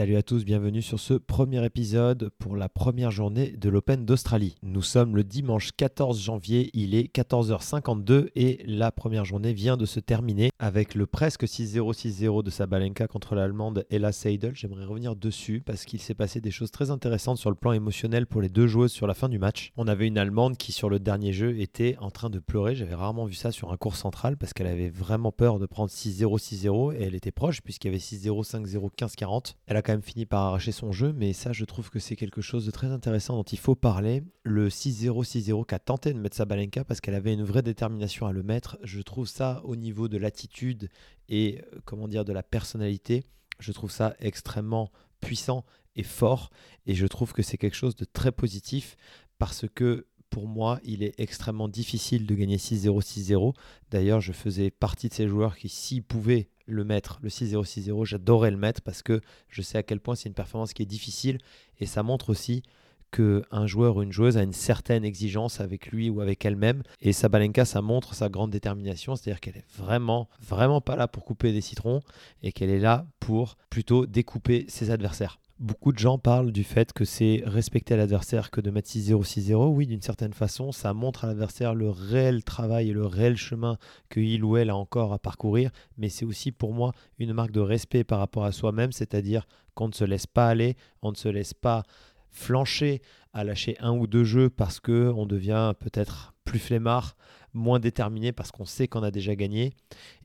Salut à tous, bienvenue sur ce premier épisode pour la première journée de l'Open d'Australie. Nous sommes le dimanche 14 janvier, il est 14h52 et la première journée vient de se terminer avec le presque 6-0 6-0 de Sabalenka contre l'allemande Ella Seidel. J'aimerais revenir dessus parce qu'il s'est passé des choses très intéressantes sur le plan émotionnel pour les deux joueuses sur la fin du match. On avait une allemande qui sur le dernier jeu était en train de pleurer, j'avais rarement vu ça sur un cours central parce qu'elle avait vraiment peur de prendre 6-0 6-0 et elle était proche puisqu'il y avait 6-0 5-0 15-40. Elle a fini par arracher son jeu, mais ça, je trouve que c'est quelque chose de très intéressant dont il faut parler. Le 6-0, 6-0 qu'a tenté de mettre Sabalenka parce qu'elle avait une vraie détermination à le mettre. Je trouve ça au niveau de l'attitude et euh, comment dire de la personnalité. Je trouve ça extrêmement puissant et fort. Et je trouve que c'est quelque chose de très positif parce que pour moi, il est extrêmement difficile de gagner 6-0, 6-0. D'ailleurs, je faisais partie de ces joueurs qui, s'ils pouvaient le mettre, le 6-0, 6-0, j'adorais le mettre parce que je sais à quel point c'est une performance qui est difficile et ça montre aussi qu'un joueur ou une joueuse a une certaine exigence avec lui ou avec elle-même. Et Sabalenka, ça montre sa grande détermination, c'est-à-dire qu'elle est vraiment, vraiment pas là pour couper des citrons et qu'elle est là pour plutôt découper ses adversaires. Beaucoup de gens parlent du fait que c'est respecter l'adversaire que de mettre 6-0, 6-0. Oui, d'une certaine façon, ça montre à l'adversaire le réel travail et le réel chemin qu'il ou elle a encore à parcourir. Mais c'est aussi pour moi une marque de respect par rapport à soi-même, c'est-à-dire qu'on ne se laisse pas aller, on ne se laisse pas flancher à lâcher un ou deux jeux parce qu'on devient peut-être plus flemmard, moins déterminé parce qu'on sait qu'on a déjà gagné.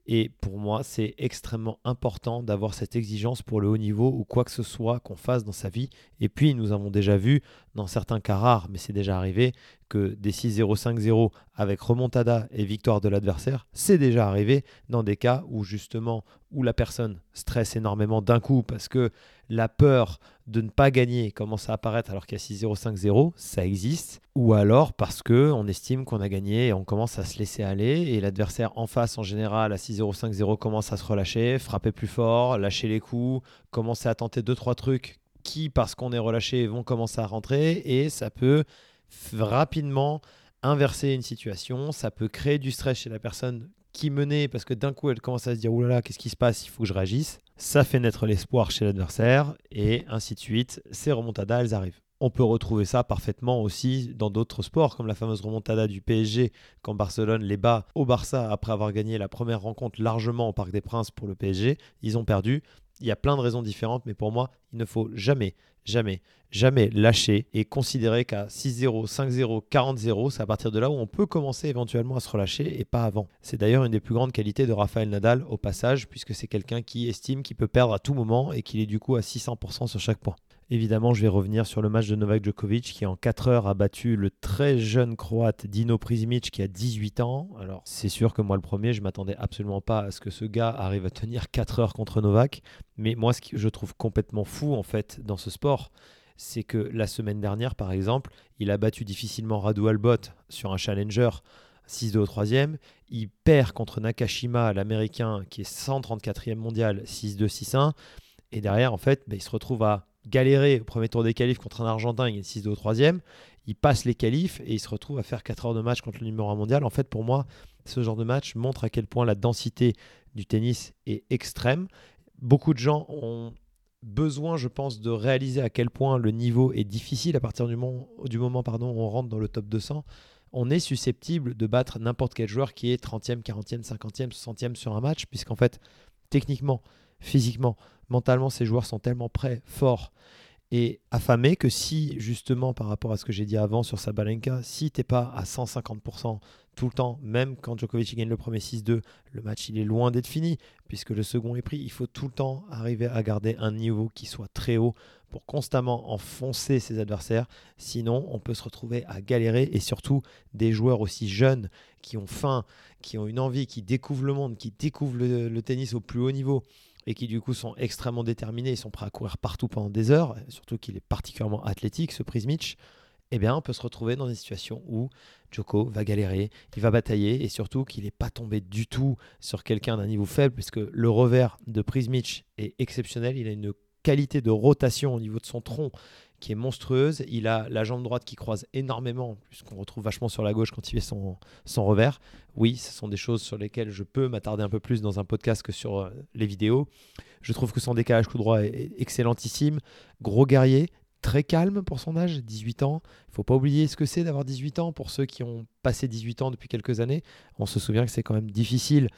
Et pour moi, c'est extrêmement important d'avoir cette exigence pour le haut niveau ou quoi que ce soit qu'on fasse dans sa vie. Et puis, nous avons déjà vu, dans certains cas rares, mais c'est déjà arrivé, que des 6-0, 5-0 avec remontada et victoire de l'adversaire, c'est déjà arrivé dans des cas où justement, où la personne stresse énormément d'un coup parce que la peur de ne pas gagner commence à apparaître alors qu'il y a 6-0, 5-0, ça existe. Ou alors parce que on estime qu'on a gagné et on commence à se laisser aller et l'adversaire en face en général à 6-0, 5-0 commence à se relâcher, frapper plus fort, lâcher les coups, commencer à tenter 2-3 trucs qui, parce qu'on est relâché, vont commencer à rentrer. Et ça peut rapidement inverser une situation, ça peut créer du stress chez la personne qui menait parce que d'un coup elle commence à se dire oulala qu'est-ce qui se passe? Il faut que je réagisse ça fait naître l'espoir chez l'adversaire et ainsi de suite ces remontadas elles arrivent on peut retrouver ça parfaitement aussi dans d'autres sports, comme la fameuse remontada du PSG quand Barcelone les bat au Barça après avoir gagné la première rencontre largement au Parc des Princes pour le PSG. Ils ont perdu. Il y a plein de raisons différentes, mais pour moi, il ne faut jamais, jamais, jamais lâcher et considérer qu'à 6-0, 5-0, 40-0, c'est à partir de là où on peut commencer éventuellement à se relâcher et pas avant. C'est d'ailleurs une des plus grandes qualités de Rafael Nadal au passage, puisque c'est quelqu'un qui estime qu'il peut perdre à tout moment et qu'il est du coup à 600% sur chaque point. Évidemment, je vais revenir sur le match de Novak Djokovic qui en 4 heures a battu le très jeune croate Dino Prizmic qui a 18 ans. Alors, c'est sûr que moi le premier, je m'attendais absolument pas à ce que ce gars arrive à tenir 4 heures contre Novak, mais moi ce que je trouve complètement fou en fait dans ce sport, c'est que la semaine dernière par exemple, il a battu difficilement Radu Albot sur un challenger 6-2 au troisième. Il perd contre Nakashima, l'américain qui est 134e mondial, 6-2, 6-1. Et derrière, en fait, bah, il se retrouve à galérer au premier tour des qualifs contre un Argentin, il est 6-2 au troisième. Il passe les qualifs et il se retrouve à faire 4 heures de match contre le numéro 1 mondial. En fait, pour moi, ce genre de match montre à quel point la densité du tennis est extrême. Beaucoup de gens ont besoin, je pense, de réaliser à quel point le niveau est difficile à partir du moment, du moment pardon, où on rentre dans le top 200. On est susceptible de battre n'importe quel joueur qui est 30e, 40e, 50e, 60e sur un match, puisqu'en fait, techniquement, physiquement, mentalement, ces joueurs sont tellement prêts, forts et affamés que si, justement, par rapport à ce que j'ai dit avant sur Sabalenka, si t'es pas à 150% tout le temps, même quand Djokovic gagne le premier 6-2, le match il est loin d'être fini, puisque le second est pris. Il faut tout le temps arriver à garder un niveau qui soit très haut pour constamment enfoncer ses adversaires. Sinon, on peut se retrouver à galérer et surtout des joueurs aussi jeunes qui ont faim, qui ont une envie, qui découvrent le monde, qui découvrent le tennis au plus haut niveau et qui du coup sont extrêmement déterminés, ils sont prêts à courir partout pendant des heures, surtout qu'il est particulièrement athlétique, ce Prismich, eh bien on peut se retrouver dans des situations où Joko va galérer, il va batailler et surtout qu'il n'est pas tombé du tout sur quelqu'un d'un niveau faible puisque le revers de Prismich est exceptionnel, il a une qualité de rotation au niveau de son tronc qui est monstrueuse. Il a la jambe droite qui croise énormément, puisqu'on retrouve vachement sur la gauche quand il fait son, revers. Oui, ce sont des choses sur lesquelles je peux m'attarder un peu plus dans un podcast que sur euh, les vidéos. Je trouve que son décalage coup droit est excellentissime. Gros guerrier, très calme pour son âge, 18 ans. Il faut pas oublier ce que c'est d'avoir 18 ans pour ceux qui ont passé 18 ans depuis quelques années. On se souvient que c'est quand même difficile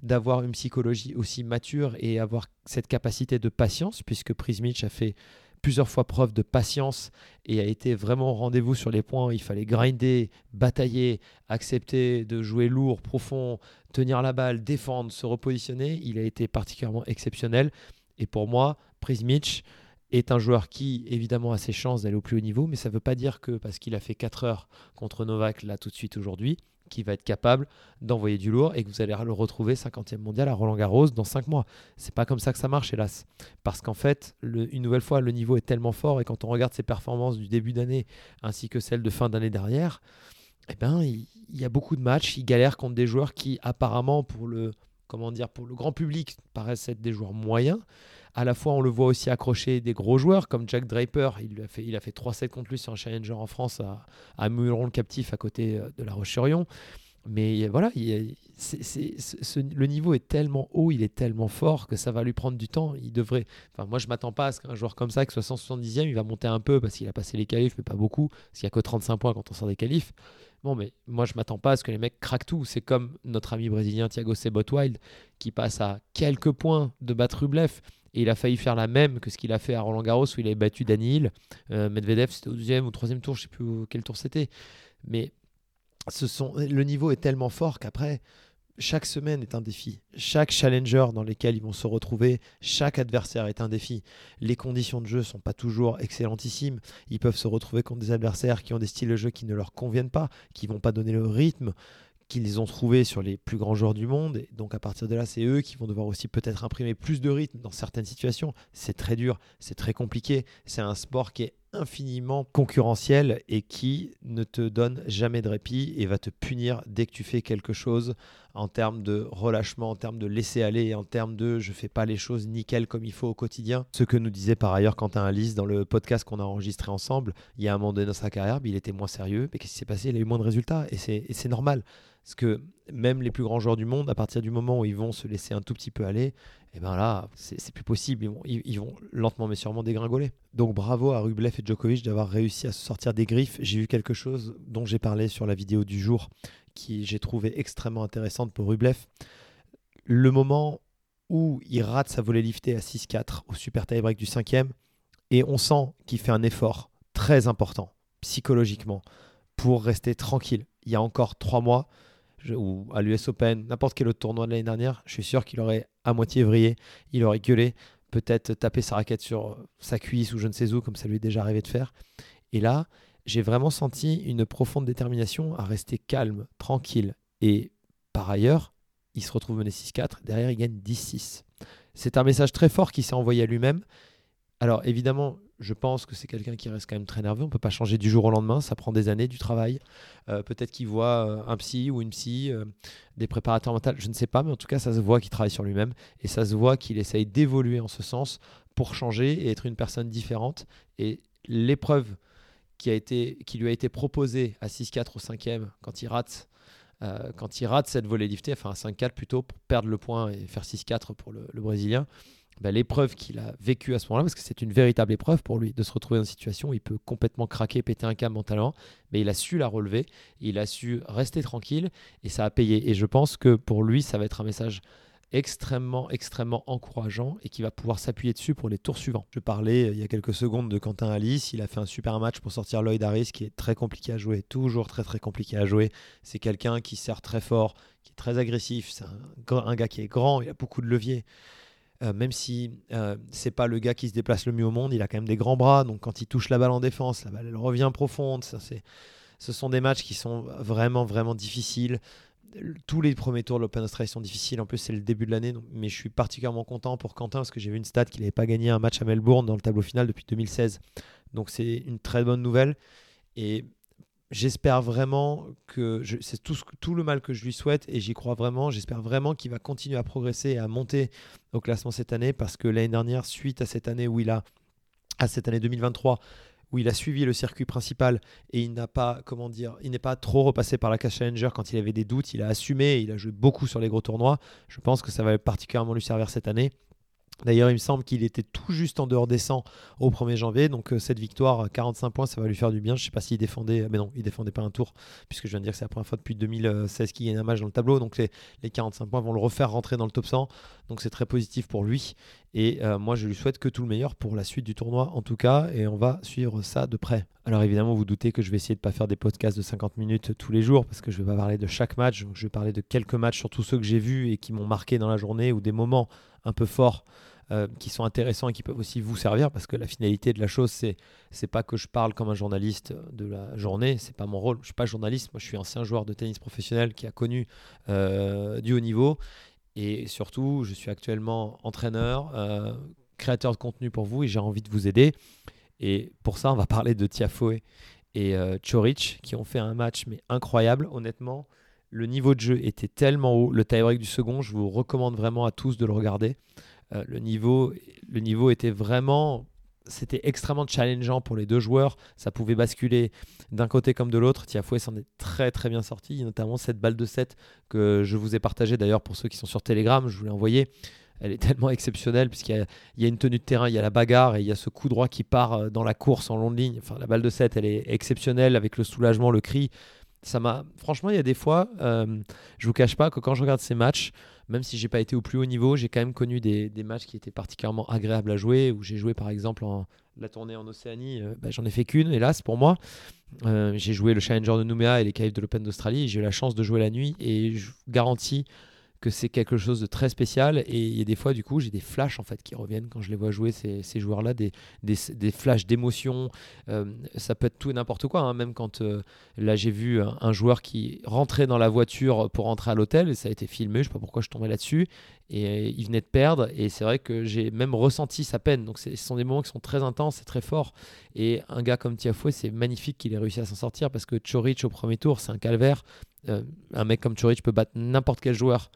d'avoir une psychologie aussi mature et avoir cette capacité de patience, puisque Prismich a fait plusieurs fois preuve de patience et a été vraiment rendez-vous sur les points. Il fallait grinder, batailler, accepter de jouer lourd, profond, tenir la balle, défendre, se repositionner. Il a été particulièrement exceptionnel. Et pour moi, Prismich, est un joueur qui, évidemment, a ses chances d'aller au plus haut niveau, mais ça ne veut pas dire que parce qu'il a fait 4 heures contre Novak, là, tout de suite aujourd'hui, qu'il va être capable d'envoyer du lourd et que vous allez le retrouver 50e mondial à Roland Garros dans 5 mois. C'est pas comme ça que ça marche, hélas. Parce qu'en fait, une nouvelle fois, le niveau est tellement fort et quand on regarde ses performances du début d'année ainsi que celles de fin d'année dernière, eh ben, il, il y a beaucoup de matchs. Il galère contre des joueurs qui, apparemment, pour le, comment dire, pour le grand public, paraissent être des joueurs moyens à la fois, on le voit aussi accrocher des gros joueurs comme Jack Draper. Il a fait, il a fait 3-7 contre lui sur un challenger en France à, à le captif à côté euh, de la Roche-sur-Yon. Mais voilà, le niveau est tellement haut, il est tellement fort que ça va lui prendre du temps. Il devrait. Enfin, moi, je m'attends pas à ce qu'un joueur comme ça, que 170e, il va monter un peu parce qu'il a passé les qualifs, mais pas beaucoup. S'il n'y a que 35 points quand on sort des qualifs. Mais moi, je m'attends pas à ce que les mecs craquent tout. C'est comme notre ami brésilien Thiago Sebot-Wild qui passe à quelques points de battre Rublev. Et il a failli faire la même que ce qu'il a fait à Roland Garros où il avait battu Daniil. Euh, Medvedev, c'était au deuxième ou troisième tour, je sais plus quel tour c'était. Mais le niveau est tellement fort qu'après, chaque semaine est un défi. Chaque challenger dans lesquels ils vont se retrouver, chaque adversaire est un défi. Les conditions de jeu ne sont pas toujours excellentissimes. Ils peuvent se retrouver contre des adversaires qui ont des styles de jeu qui ne leur conviennent pas, qui vont pas donner le rythme qu'ils ont trouvé sur les plus grands joueurs du monde. Et donc à partir de là, c'est eux qui vont devoir aussi peut-être imprimer plus de rythme dans certaines situations. C'est très dur, c'est très compliqué. C'est un sport qui est infiniment concurrentiel et qui ne te donne jamais de répit et va te punir dès que tu fais quelque chose en termes de relâchement, en termes de laisser aller, en termes de je fais pas les choses nickel comme il faut au quotidien. Ce que nous disait par ailleurs Quentin Alice dans le podcast qu'on a enregistré ensemble, il y a un moment donné dans sa carrière, il était moins sérieux, mais qu'est-ce qui s'est passé? Il a eu moins de résultats et c'est normal. Parce que même les plus grands joueurs du monde, à partir du moment où ils vont se laisser un tout petit peu aller, et eh ben là, c'est plus possible. Ils vont, lentement mais sûrement dégringoler. Donc bravo à Rublev et Djokovic d'avoir réussi à se sortir des griffes. J'ai vu quelque chose dont j'ai parlé sur la vidéo du jour, qui j'ai trouvé extrêmement intéressante pour Rublev. Le moment où il rate sa volée liftée à 6-4 au super tie-break du cinquième, et on sent qu'il fait un effort très important psychologiquement pour rester tranquille. Il y a encore trois mois, ou à l'US Open, n'importe quel autre tournoi de l'année dernière, je suis sûr qu'il aurait à moitié vrillé, il aurait gueulé, peut-être tapé sa raquette sur sa cuisse ou je ne sais où, comme ça lui est déjà arrivé de faire. Et là, j'ai vraiment senti une profonde détermination à rester calme, tranquille. Et par ailleurs, il se retrouve mené 6-4, derrière il gagne 10-6. C'est un message très fort qu'il s'est envoyé à lui-même. Alors évidemment, je pense que c'est quelqu'un qui reste quand même très nerveux. On peut pas changer du jour au lendemain. Ça prend des années, du travail. Euh, peut-être qu'il voit euh, un psy ou une psy, euh, des préparateurs mentaux. Je ne sais pas, mais en tout cas, ça se voit qu'il travaille sur lui-même et ça se voit qu'il essaye d'évoluer en ce sens pour changer et être une personne différente. Et l'épreuve qui, a été, qui lui a été proposée à 6-4 au 5e, quand il rate. quand il rate cette volée liftée, enfin 5-4 plutôt, pour perdre le point et faire 6-4 pour le Brésilien, bah, l'épreuve qu'il a vécue à ce moment-là, parce que c'est une véritable épreuve pour lui de se retrouver dans une situation où il peut complètement craquer, péter un câble mentalement, mais il a su la relever, il a su rester tranquille et ça a payé. Et je pense que pour lui, ça va être un message extrêmement, extrêmement encourageant et qui va pouvoir s'appuyer dessus pour les tours suivants. Je parlais euh, il y a quelques secondes de Quentin Alice, il a fait un super match pour sortir Lloyd Harris qui est très compliqué à jouer, toujours très très compliqué à jouer. C'est quelqu'un qui sert très fort, qui est très agressif, c'est un, un, gars qui est grand, il a beaucoup de leviers. Euh, même si euh, c'est pas le gars qui se déplace le mieux au monde, il a quand même des grands bras. Donc quand il touche la balle en défense, la balle elle revient profonde. Ça, ce sont des matchs qui sont vraiment vraiment difficiles. Tous les premiers tours de l'Open Australia sont difficiles. En plus, c'est le début de l'année, mais je suis particulièrement content pour Quentin parce que j'ai vu une stat qu'il n'avait pas gagné un match à Melbourne dans le tableau final depuis 2016. Donc c'est une très bonne nouvelle. Et j'espère vraiment que c'est tout, le mal que je lui souhaite et j'y crois vraiment. J'espère vraiment qu'il va continuer à progresser et à monter au classement cette année parce que l'année dernière, suite à cette année où il a, à cette année 2023, où il a suivi le circuit principal et il n'a pas, comment dire, il n'est pas trop repassé par la Cash Challenger quand il avait des doutes. Il a assumé, il a joué beaucoup sur les gros tournois. Je pense que ça va particulièrement lui servir cette année. D'ailleurs, il me semble qu'il était tout juste en dehors des 100 au 1er janvier. Donc, euh, cette victoire, 45 points, ça va lui faire du bien. Je ne sais pas s'il défendait. Mais non, il défendait pas un tour, puisque je viens de dire que c'est la première fois depuis 2016 qu'il gagne un match dans le tableau. Donc, les, 45 points vont le refaire rentrer dans le top 100. Donc, c'est très positif pour lui. Et euh, moi, je lui souhaite que tout le meilleur pour la suite du tournoi, en tout cas. Et on va suivre ça de près. Alors, évidemment, vous doutez que je vais essayer de ne pas faire des podcasts de 50 minutes tous les jours, parce que je ne vais pas parler de chaque match. Je vais parler de quelques matchs, surtout ceux que j'ai vus et qui m'ont marqué dans la journée, ou des moments un peu forts euh, qui sont intéressants et qui peuvent aussi vous servir parce que la finalité de la chose, c'est c'est pas que je parle comme un journaliste de la journée, c'est pas mon rôle. Je suis pas journaliste, moi je suis ancien joueur de tennis professionnel qui a connu euh, du haut niveau et surtout je suis actuellement entraîneur, euh, créateur de contenu pour vous et j'ai envie de vous aider. Et pour ça, on va parler de Tiafoe et Chorich qui ont fait un match mais incroyable, honnêtement. Le niveau de jeu était tellement haut. Le tie-break du second, je vous recommande vraiment à tous de le regarder. Euh, le, niveau, était vraiment c'était extrêmement challengeant pour les deux joueurs. Ça pouvait basculer d'un côté comme de l'autre. Tiafoué s'en est très très bien sorti, notamment cette balle de 7 que je vous ai partagée d'ailleurs pour ceux qui sont sur Telegram. Je vous l'ai envoyé. Elle est tellement exceptionnelle puisqu'il y, a une tenue de terrain, il y a la bagarre et il y a ce coup droit qui part euh, dans la course en longue ligne. Enfin, la balle de 7, elle est exceptionnelle avec le soulagement, le cri. Franchement, il y a des fois, euh, je vous cache pas que quand je regarde ces matchs, même si j'ai pas été au plus haut niveau, j'ai quand même connu des, matchs qui étaient particulièrement agréables à jouer, où j'ai joué par exemple en, la tournée en Océanie, euh, bah, j'en ai fait qu'une, hélas pour moi. Euh, j'ai joué le Challenger de Nouméa et les Caves de l'Open d'Australie, j'ai eu la chance de jouer la nuit, et je garantis que c'est quelque chose de très spécial. Et il y a des fois, du coup, j'ai des flashs en fait qui reviennent quand je les vois jouer ces, joueurs-là, des, des, des, flashs d'émotion. Euh, ça peut être tout et n'importe quoi. Hein. Même quand euh, là, j'ai vu un, joueur qui rentrait dans la voiture pour rentrer à l'hôtel, et ça a été filmé. Je sais pas pourquoi je tombais là-dessus. Et euh, il venait de perdre. Et c'est vrai que j'ai même ressenti sa peine. Donc, ce sont des moments qui sont très intenses et très forts. Et un gars comme Tiafoué, c'est magnifique qu'il ait réussi à s'en sortir parce que Chorich au premier tour, c'est un calvaire. Euh, un mec comme Chorich peut battre n'importe quel joueur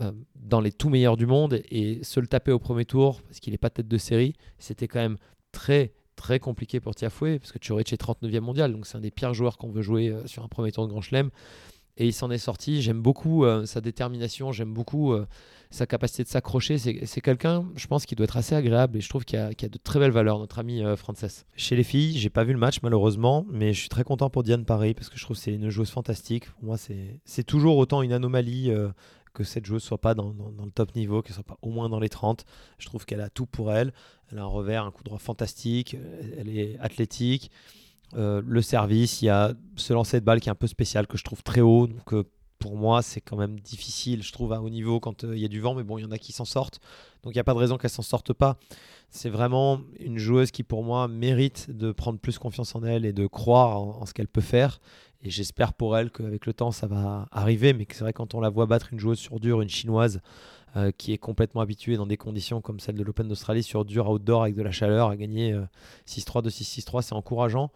euh, dans les tout meilleurs du monde et se le taper au premier tour parce qu'il n'est pas tête de série, c'était quand même très très compliqué pour Tiafoué parce que Chorich est 39e mondial donc c'est un des pires joueurs qu'on veut jouer euh, sur un premier tour de Grand Chelem et il s'en est sorti. J'aime beaucoup sa détermination, j'aime beaucoup sa capacité de s'accrocher. C'est quelqu'un, je pense, qui doit être assez agréable et je trouve qu'il a, a, de très belles valeurs, notre ami euh, Frances. Chez les filles, j'ai pas vu le match malheureusement, mais je suis très content pour Diane Paris parce que je trouve que c'est une joueuse fantastique. Pour moi, c'est toujours autant une anomalie. Euh, que cette joueuse soit pas dans, le top niveau, qu'elle soit pas au moins dans les 30. Je trouve qu'elle a tout pour elle. Elle a un revers, un coup droit fantastique. Elle est athlétique. Euh, le service, il y a ce lancer de balle qui est un peu spécial que je trouve très haut. Donc pour moi, c'est quand même difficile, je trouve, à haut niveau quand euh, il y a du vent. Mais bon, il y en a qui s'en sortent. Donc il n'y a pas de raison qu'elle s'en sorte pas. C'est vraiment une joueuse qui, pour moi, mérite de prendre plus confiance en elle et de croire en, ce qu'elle peut faire. Et j'espère pour elle qu'avec le temps, ça va arriver. Mais c'est vrai, quand on la voit battre une joueuse sur dur, une chinoise, euh, qui est complètement habituée dans des conditions comme celle de l'Open d'Australie, sur dur, outdoor, avec de la chaleur, à gagner 6-3 de 6-6-3, c'est encourageant.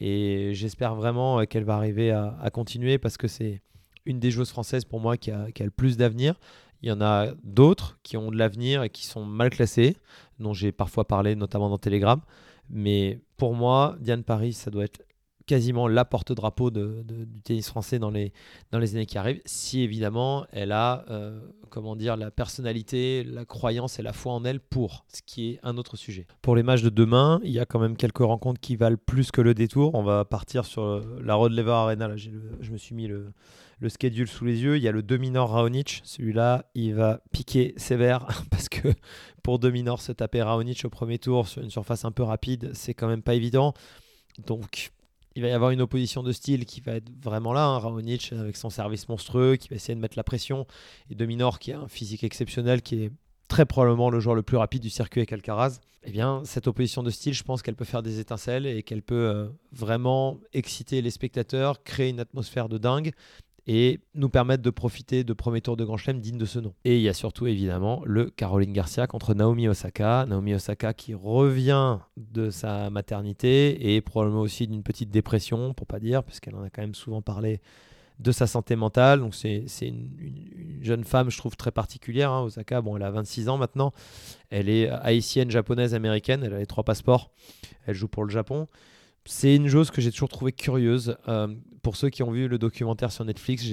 Et j'espère vraiment euh, qu'elle va arriver à continuer parce que c'est une des joueuses françaises pour moi qui a, le plus d'avenir. Il y en a d'autres qui ont de l'avenir et qui sont mal classées, dont j'ai parfois parlé, notamment dans Telegram. Mais pour moi, Diane Paris, ça doit être quasiment la porte-drapeau du tennis français dans les, dans les années qui arrivent, si évidemment elle a euh, comment dire, la personnalité, la croyance et la foi en elle pour, ce qui est un autre sujet. Pour les matchs de demain, il y a quand même quelques rencontres qui valent plus que le détour. On va partir sur la Rod Lever Arena. Là, je me suis mis le, le schedule sous les yeux. Il y a le Dominor Raonic. Celui-là, il va piquer sévère parce que pour Dominor, se taper Raonic au premier tour sur une surface un peu rapide, c'est quand même pas évident. Donc, il va y avoir une opposition de style qui va être vraiment là. Hein. Raonic avec son service monstrueux, qui va essayer de mettre la pression. Et Dominor qui a un physique exceptionnel, qui est très probablement le joueur le plus rapide du circuit avec Alcaraz, eh bien, cette opposition de style, je pense qu'elle peut faire des étincelles et qu'elle peut euh, vraiment exciter les spectateurs, créer une atmosphère de dingue et nous permettre de profiter de premier tour de Grand Chelem digne de ce nom. Et il y a surtout évidemment le Caroline Garcia contre Naomi Osaka. Naomi Osaka qui revient de sa maternité et probablement aussi d'une petite dépression, pour pas dire, puisqu'elle en a quand même souvent parlé de sa santé mentale. Donc c'est une, jeune femme, je trouve, très particulière. Hein. Osaka, bon, elle a 26 ans maintenant. Elle est haïtienne, japonaise, américaine. Elle a les trois passeports. Elle joue pour le Japon. C'est une chose que j'ai toujours trouvé curieuse. Euh, pour ceux qui ont vu le documentaire sur Netflix,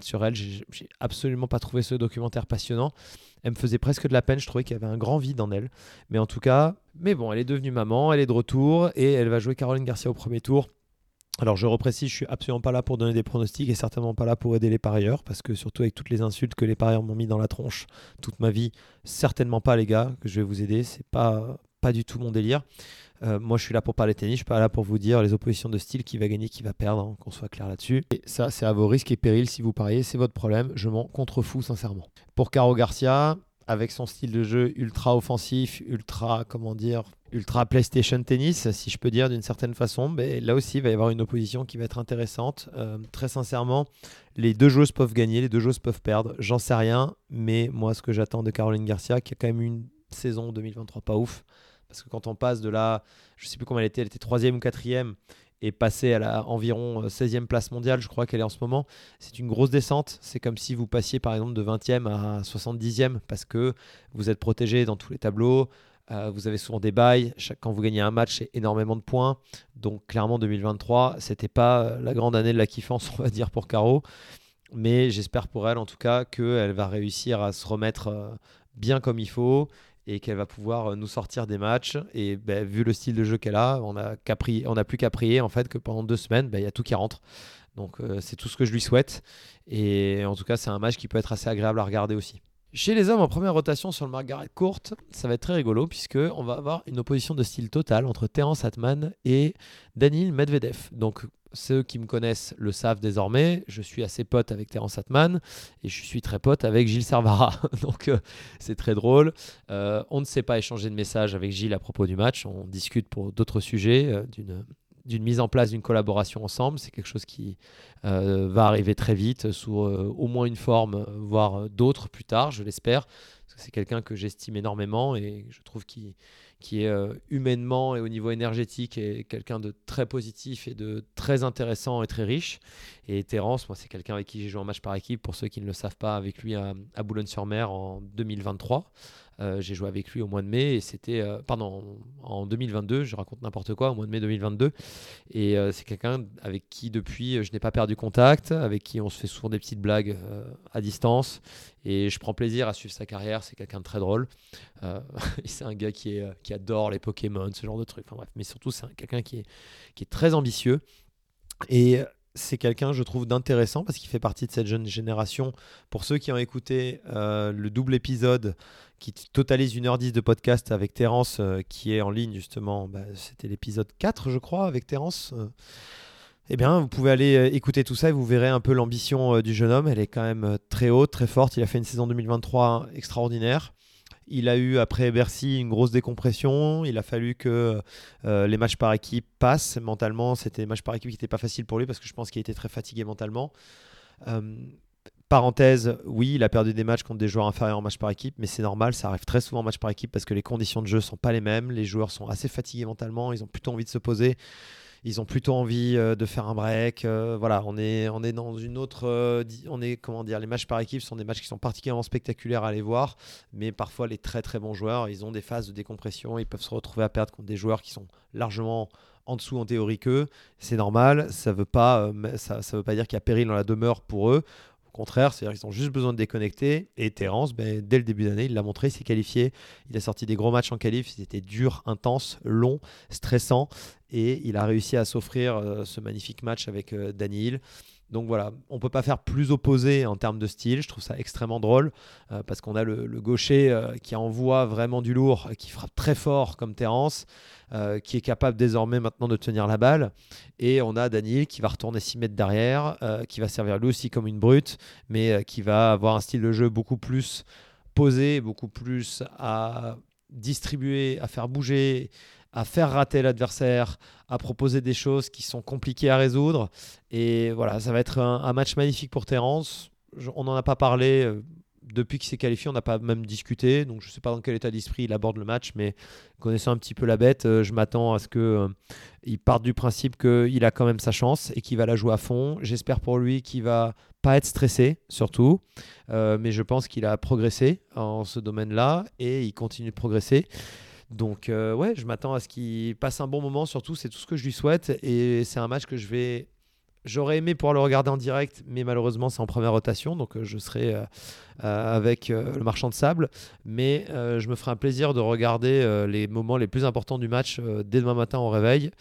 sur elle, j'ai absolument pas trouvé ce documentaire passionnant. Elle me faisait presque de la peine. Je trouvais qu'il y avait un grand vide en elle. Mais en tout cas, mais bon, elle est devenue maman, elle est de retour et elle va jouer Caroline Garcia au premier tour. Alors je reprécise, je suis absolument pas là pour donner des pronostics et certainement pas là pour aider les parieurs parce que surtout avec toutes les insultes que les parieurs m'ont mis dans la tronche toute ma vie, certainement pas les gars que je vais vous aider, c'est pas pas du tout mon délire. Euh, moi, je suis là pour parler tennis, je suis pas là pour vous dire les oppositions de style, qui va gagner, qui va perdre, hein, qu'on soit clair là-dessus. Et ça, c'est à vos risques et périls si vous pariez, c'est votre problème. Je m'en contrefous sincèrement. Pour Caro Garcia, avec son style de jeu ultra offensif, ultra, comment dire, ultra PlayStation tennis, si je peux dire d'une certaine façon, mais là aussi, il va y avoir une opposition qui va être intéressante. Euh, très sincèrement, les deux joueuses peuvent gagner, les deux joueuses peuvent perdre. J'en sais rien, mais moi, ce que j'attends de Caroline Garcia, qui a quand même une saison 2023 pas ouf, parce que quand on passe de là, je ne sais plus comment elle était, elle était troisième ou quatrième, et passer à la environ 16e euh, place mondiale, je crois qu'elle est en ce moment, c'est une grosse descente. C'est comme si vous passiez par exemple de 20e à 70e parce que vous êtes protégé dans tous les tableaux. Euh, vous avez souvent des bails. quand vous gagnez un match, c'est énormément de points. Donc clairement, 2023, c'était pas euh, la grande année de la kiffance, on va dire, pour Caro. Mais j'espère pour elle, en tout cas, qu'elle va réussir à se remettre bien comme il faut et qu'elle va pouvoir euh, nous sortir des matchs. Et ben, vu le style de jeu qu'elle a, on n'a plus qu'à prier en fait que pendant deux semaines, ben, il y a tout qui rentre. Donc euh, c'est tout ce que je lui souhaite. Et en tout cas, c'est un match qui peut être assez agréable à regarder aussi. Chez les hommes en première rotation sur le Margaret Court, ça va être très rigolo puisque on va avoir une opposition de style total entre Terence Atman et Daniil Medvedev. Donc ceux qui me connaissent le savent désormais, je suis assez pote avec Terence Atman et je suis très pote avec Gilles Servara. Donc euh, c'est très drôle. Euh, on ne sait pas échanger de messages avec Gilles à propos du match. On discute pour d'autres sujets, euh, d'une d'une mise en place d'une collaboration ensemble. C'est quelque chose qui va arriver très vite, sous au moins une forme, voire d'autres plus tard, je l'espère. C'est quelqu'un que j'estime énormément et je trouve qu'il qui est euh, humainement et au niveau énergétique est quelqu'un de très positif et de très intéressant et très riche. Et Terence, moi, c'est quelqu'un avec qui j'ai joué en match par équipe, pour ceux qui ne le savent pas, avec lui à, Boulogne-sur-Mer en 2023. Euh, j'ai joué avec lui au mois de mai et c'était, euh, pardon, en 2022, je raconte n'importe quoi, au mois de mai 2022. Et c'est quelqu'un avec qui depuis je n'ai pas perdu contact, avec qui on se fait souvent des petites blagues à distance et je prends plaisir à suivre sa carrière. C'est quelqu'un de très drôle. c'est un gars qui, est, qui adore les Pokémon, ce genre de trucs. Enfin, bref, mais surtout, c'est quelqu'un qui est, qui est très ambitieux. Et c'est quelqu'un, je trouve, d'intéressant parce qu'il fait partie de cette jeune génération. Pour ceux qui ont écouté euh, le double épisode qui totalise 1h10 de podcast avec Terence, euh, qui est en ligne justement, bah, c'était l'épisode 4, je crois, avec Terence. Euh. eh bien, vous pouvez aller écouter tout ça et vous verrez un peu l'ambition du jeune homme. Elle est quand même très haute, très forte. Il a fait une saison 2023 extraordinaire. Il a eu après Bercy une grosse décompression. Il a fallu que euh, les matchs par équipe passent. Mentalement, c'était matchs par équipe qui n'étaient pas faciles pour lui parce que je pense qu'il était très fatigué mentalement. Euh, parenthèse, oui, il a perdu des matchs contre des joueurs inférieurs en match par équipe, mais c'est normal, ça arrive très souvent en match par équipe parce que les conditions de jeu sont pas les mêmes. Les joueurs sont assez fatigués mentalement, ils ont plutôt envie de se poser ils ont plutôt envie euh, de faire un break. Euh, voilà, on est, dans une autre. Euh, on est, comment dire, les matchs par équipe sont des matchs qui sont particulièrement spectaculaires à aller voir, mais parfois les très très bons joueurs, ils ont des phases de décompression, ils peuvent se retrouver à perdre contre des joueurs qui sont largement en dessous en théorie qu'eux. C'est normal, ça ne veut, pas, veut pas dire qu'il y a péril dans la demeure pour eux. Au contraire, c'est-à-dire qu'ils ont juste besoin de déconnecter. Et Terence, ben, dès le début d'année, il l'a montré, il s'est qualifié. Il a sorti des gros matchs en qualif. C'était dur, intense, long, stressant. Et il a réussi à s'offrir euh, ce magnifique match avec euh, Daniel. Donc voilà, on peut pas faire plus opposé en termes de style. Je trouve ça extrêmement drôle euh, parce qu'on a le, gaucher euh, qui envoie vraiment du lourd, qui frappe très fort comme Terence, euh, qui est capable désormais maintenant de tenir la balle. Et on a Daniel qui va retourner 6 mètres derrière, qui va servir lui aussi comme une brute, mais qui va avoir un style de jeu beaucoup plus posé, beaucoup plus à distribuer, à faire bouger, à faire rater l'adversaire, à proposer des choses qui sont compliquées à résoudre. Et voilà, ça va être un, match magnifique pour Terence. on n'en a pas parlé euh, depuis qu'il s'est qualifié, on n'a pas même discuté. Donc je ne sais pas dans quel état d'esprit il aborde le match, mais connaissant un petit peu la bête, euh, je m'attends à ce qu'il euh, parte du principe qu'il a quand même sa chance et qu'il va la jouer à fond. J'espère pour lui qu'il va pas être stressé, surtout. mais je pense qu'il a progressé en ce domaine-là et il continue de progresser. Donc ouais, je m'attends à ce qu'il passe un bon moment, surtout c'est tout ce que je lui souhaite. Et c'est un match que je vais J'aurais aimé pouvoir le regarder en direct, mais malheureusement c'est en première rotation, donc je serai avec le marchand de sable. Mais je me ferai un plaisir de regarder les moments les plus importants du match dès demain matin au réveil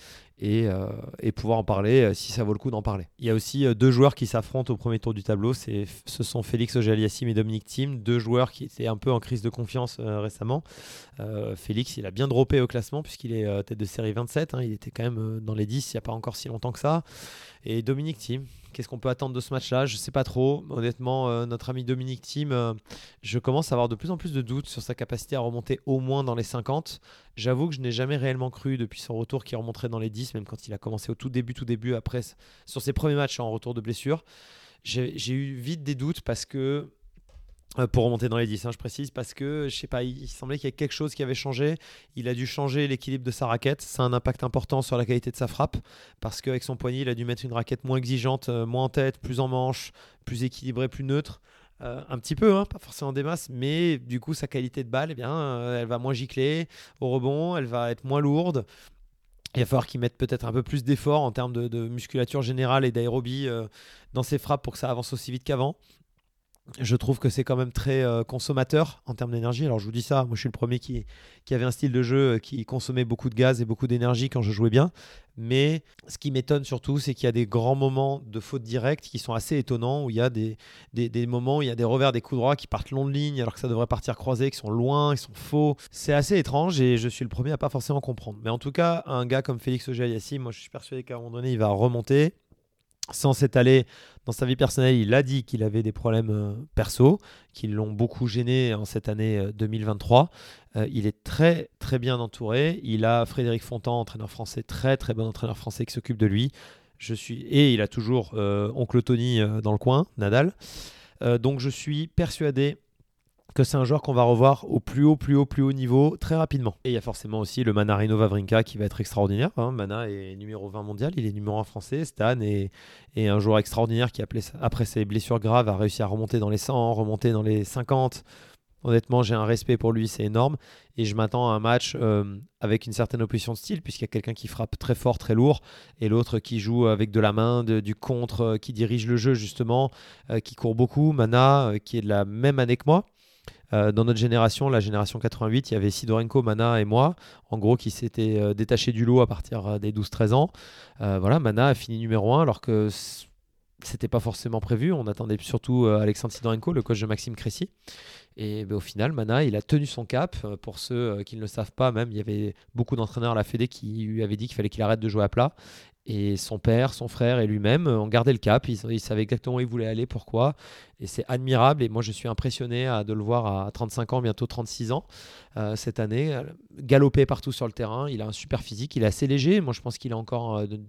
euh, et, pouvoir en parler euh, si ça vaut le coup d'en parler. Il y a aussi euh, deux joueurs qui s'affrontent au premier tour du tableau. Ce sont Félix Ojaliassim et Dominique Thiem, deux joueurs qui étaient un peu en crise de confiance récemment. Félix, il a bien droppé au classement puisqu'il est tête de série 27. Hein. il était quand même dans les 10 il n'y a pas encore si longtemps que ça. Et Dominique Thiem, Qu'est-ce qu'on peut attendre de ce match-là? Je ne sais pas trop. Honnêtement, euh, notre ami Dominique Thiem, euh, je commence à avoir de plus en plus de doutes sur sa capacité à remonter au moins dans les 50. J'avoue que je n'ai jamais réellement cru depuis son retour qu'il remonterait dans les 10, même quand il a commencé au tout début, tout début, après, sur ses premiers matchs en retour de blessure. J'ai eu vite des doutes parce que pour remonter dans les 10, hein, je précise, parce que je sais pas, il, semblait qu'il y ait quelque chose qui avait changé. Il a dû changer l'équilibre de sa raquette. Ça a un impact important sur la qualité de sa frappe, parce qu'avec son poignet, il a dû mettre une raquette moins exigeante, euh, moins en tête, plus en manche, plus équilibrée, plus neutre. Euh, un petit peu, hein, pas forcément des masses, mais du coup, sa qualité de balle, eh bien, elle va moins gicler au rebond, elle va être moins lourde. Il va falloir qu'il mette peut-être un peu plus d'effort en termes de, musculature générale et d'aérobie dans ses frappes pour que ça avance aussi vite qu'avant je trouve que c'est quand même très euh, consommateur en termes d'énergie. Alors je vous dis ça, moi je suis le premier qui, avait un style de jeu euh, qui consommait beaucoup de gaz et beaucoup d'énergie quand je jouais bien. Mais ce qui m'étonne surtout, c'est qu'il y a des grands moments de faute directe qui sont assez étonnants, où il y a des, moments où il y a des revers, des coups droits qui partent long de ligne alors que ça devrait partir croisé, qui sont loin, qui sont faux. C'est assez étrange et je suis le premier à pas forcément comprendre. Mais en tout cas, un gars comme Félix auger moi je suis persuadé qu'à un moment donné, il va remonter sans s'étaler dans sa vie personnelle, il a dit qu'il avait des problèmes euh, perso, qui l'ont beaucoup gêné en cette année 2023. Euh, euh, il est très très bien entouré. Il a Frédéric Fontan, entraîneur français, très très bon entraîneur français qui s'occupe de lui. Je suis et il a toujours oncle Tony dans le coin, Nadal. donc je suis persuadé que c'est un joueur qu'on va revoir au plus haut, plus haut, plus haut niveau très rapidement. Et il y a forcément aussi le Manarino Vavrinka qui va être extraordinaire. Hein. Mana est numéro 20 mondial, il est numéro 1 français. Stan est, un joueur extraordinaire qui, après ses blessures graves, a réussi à remonter dans les 100, remonter dans les 50. Honnêtement, j'ai un respect pour lui, c'est énorme. Et je m'attends à un match euh, avec une certaine opposition de style, puisqu'il y a quelqu'un qui frappe très fort, très lourd, et l'autre qui joue avec de la main, du contre, euh, qui dirige le jeu justement, euh, qui court beaucoup. Mana, qui est de la même année que moi. Euh, dans notre génération, la génération 88, il y avait Sidorenko, Mana et moi, en gros, qui s'étaient euh, détachés du lot à partir euh, des 12-13 ans. voilà, Mana a fini numéro 1 alors que c'était pas forcément prévu. On attendait surtout Alexandre Sidorenko, le coach de Maxime Cressy. Et ben, au final, Mana, il a tenu son cap. Pour ceux qui ne le savent pas, même, il y avait beaucoup d'entraîneurs à la Fédé qui lui avaient dit qu'il fallait qu'il arrête de jouer à plat. Et son père, son frère et lui-même ont gardé le cap. Ils, savaient exactement où ils voulaient aller, pourquoi. Et c'est admirable. Et moi, je suis impressionné de le voir à 35 ans, bientôt 36 ans, euh, cette année, euh, galoper partout sur le terrain. Il a un super physique. Il est assez léger. Moi, je pense qu'il a encore euh, de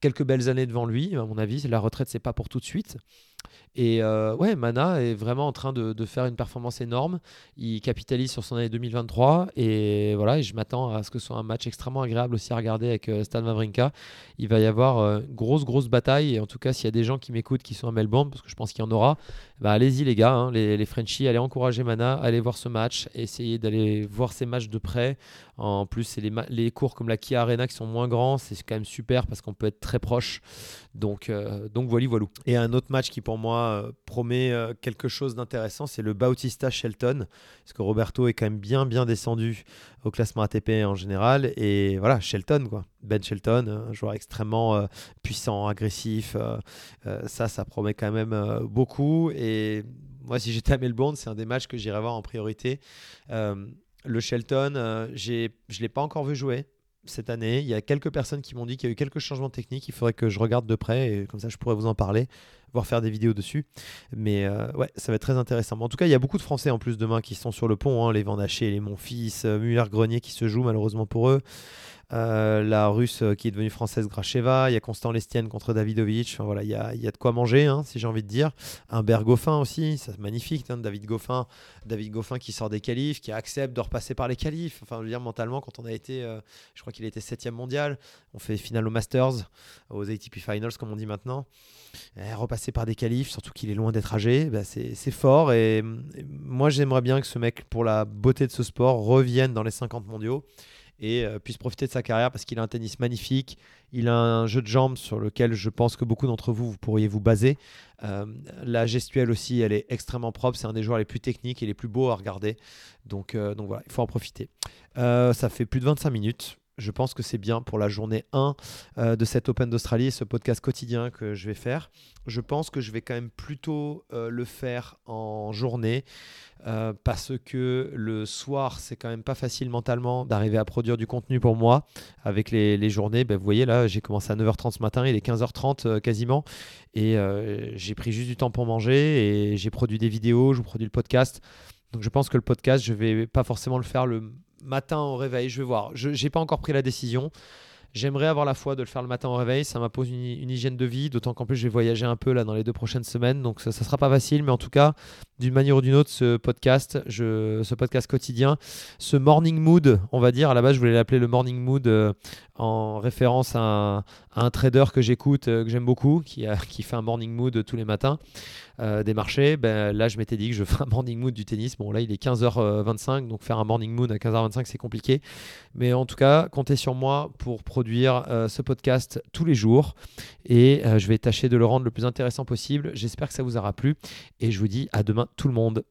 quelques belles années devant lui. À mon avis, la retraite, c'est pas pour tout de suite. Et euh, ouais, Mana est vraiment en train de, faire une performance énorme. Il capitalise sur son année 2023 et voilà, et je m'attends à ce que ce soit un match extrêmement agréable aussi à regarder avec euh, Stan Wawrinka. Il va y avoir euh, grosse grosse bataille et en tout cas, s'il y a des gens qui m'écoutent qui sont à Melbourne, parce que je pense qu'il y en aura, bah, allez-y les gars, hein, les, les Frenchies, allez encourager Mana, allez voir ce match, essayez d'aller voir ces matchs de près. En plus, c'est les, les, cours comme la Kia Arena qui sont moins grands, c'est quand même super parce qu'on peut être très proche. Donc, donc voilà, voilà. Et un autre match qui pour moi euh, promet euh, quelque chose d'intéressant, c'est le Bautista Shelton, parce que Roberto est quand même bien bien descendu au classement ATP en général, et voilà, Shelton, quoi. Ben Shelton, un joueur extrêmement euh, puissant, agressif, ça, ça promet quand même beaucoup, et moi, si j'étais à Melbourne, c'est un des matchs que j'irais voir en priorité. le Shelton, je ne l'ai pas encore vu jouer cette année. Il y a quelques personnes qui m'ont dit qu'il y a eu quelques changements techniques. Il faudrait que je regarde de près et comme ça je pourrais vous en parler, voire faire des vidéos dessus. Mais euh, ouais, ça va être très intéressant. en tout cas, il y a beaucoup de Français en plus demain qui sont sur le pont. Hein, les Vandaché, les Monfils, euh, Muller-Grenier qui se jouent malheureusement pour eux. La russe qui est devenue française Gracheva, il y a Constant Lestienne contre Davidovic. Enfin, voilà, il y a, y a, de quoi manger, hein, si j'ai envie de dire. Un Goffin aussi, c'est magnifique. Hein, David Goffin, David Goffin qui sort des qualifs, qui accepte de repasser par les qualifs. Enfin, je veux dire, mentalement, quand on a été, je crois qu'il était 7 mondial, on fait finale aux Masters, aux ATP Finals, comme on dit maintenant. Et repasser par des qualifs, surtout qu'il est loin d'être âgé, bah, c'est fort. Et, moi, j'aimerais bien que ce mec, pour la beauté de ce sport, revienne dans les 50 mondiaux et euh, puisse profiter de sa carrière parce qu'il a un tennis magnifique, il a un jeu de jambes sur lequel je pense que beaucoup d'entre vous, vous pourriez vous baser. Euh, la gestuelle aussi, elle est extrêmement propre, c'est un des joueurs les plus techniques et les plus beaux à regarder. Donc, euh, donc voilà, il faut en profiter. ça fait plus de 25 minutes je pense que c'est bien pour la journée 1 euh, de cette Open d'Australie, ce podcast quotidien que je vais faire. Je pense que je vais quand même plutôt euh, le faire en journée euh, parce que le soir, c'est quand même pas facile mentalement d'arriver à produire du contenu pour moi avec les, journées. Ben, vous voyez, là, j'ai commencé à 9h30 ce matin, il est 15h30 quasiment et j'ai pris juste du temps pour manger et j'ai produit des vidéos, je vous produis le podcast. Donc je pense que le podcast, je vais pas forcément le faire le matin au réveil. Je vais voir. Je n'ai pas encore pris la décision. J'aimerais avoir la foi de le faire le matin au réveil. Ça m'impose une, hygiène de vie, d'autant qu'en plus je vais voyager un peu là dans les deux prochaines semaines. Donc ça ne sera pas facile, mais en tout cas, d'une manière ou d'une autre, ce podcast, ce podcast quotidien, ce morning mood, on va dire. À la base, je voulais l'appeler le morning mood euh, en référence à un, trader que j'écoute, euh, que j'aime beaucoup, qui, fait un morning mood tous les matins euh, des marchés. Ben, là, je m'étais dit que je ferais un morning mood du tennis. Bon, là, il est 15h25, donc faire un morning mood à 15h25, c'est compliqué. Mais en tout cas, comptez sur moi pour produire ce podcast tous les jours. Et je vais tâcher de le rendre le plus intéressant possible. J'espère que ça vous aura plu. Et je vous dis à demain tout le monde.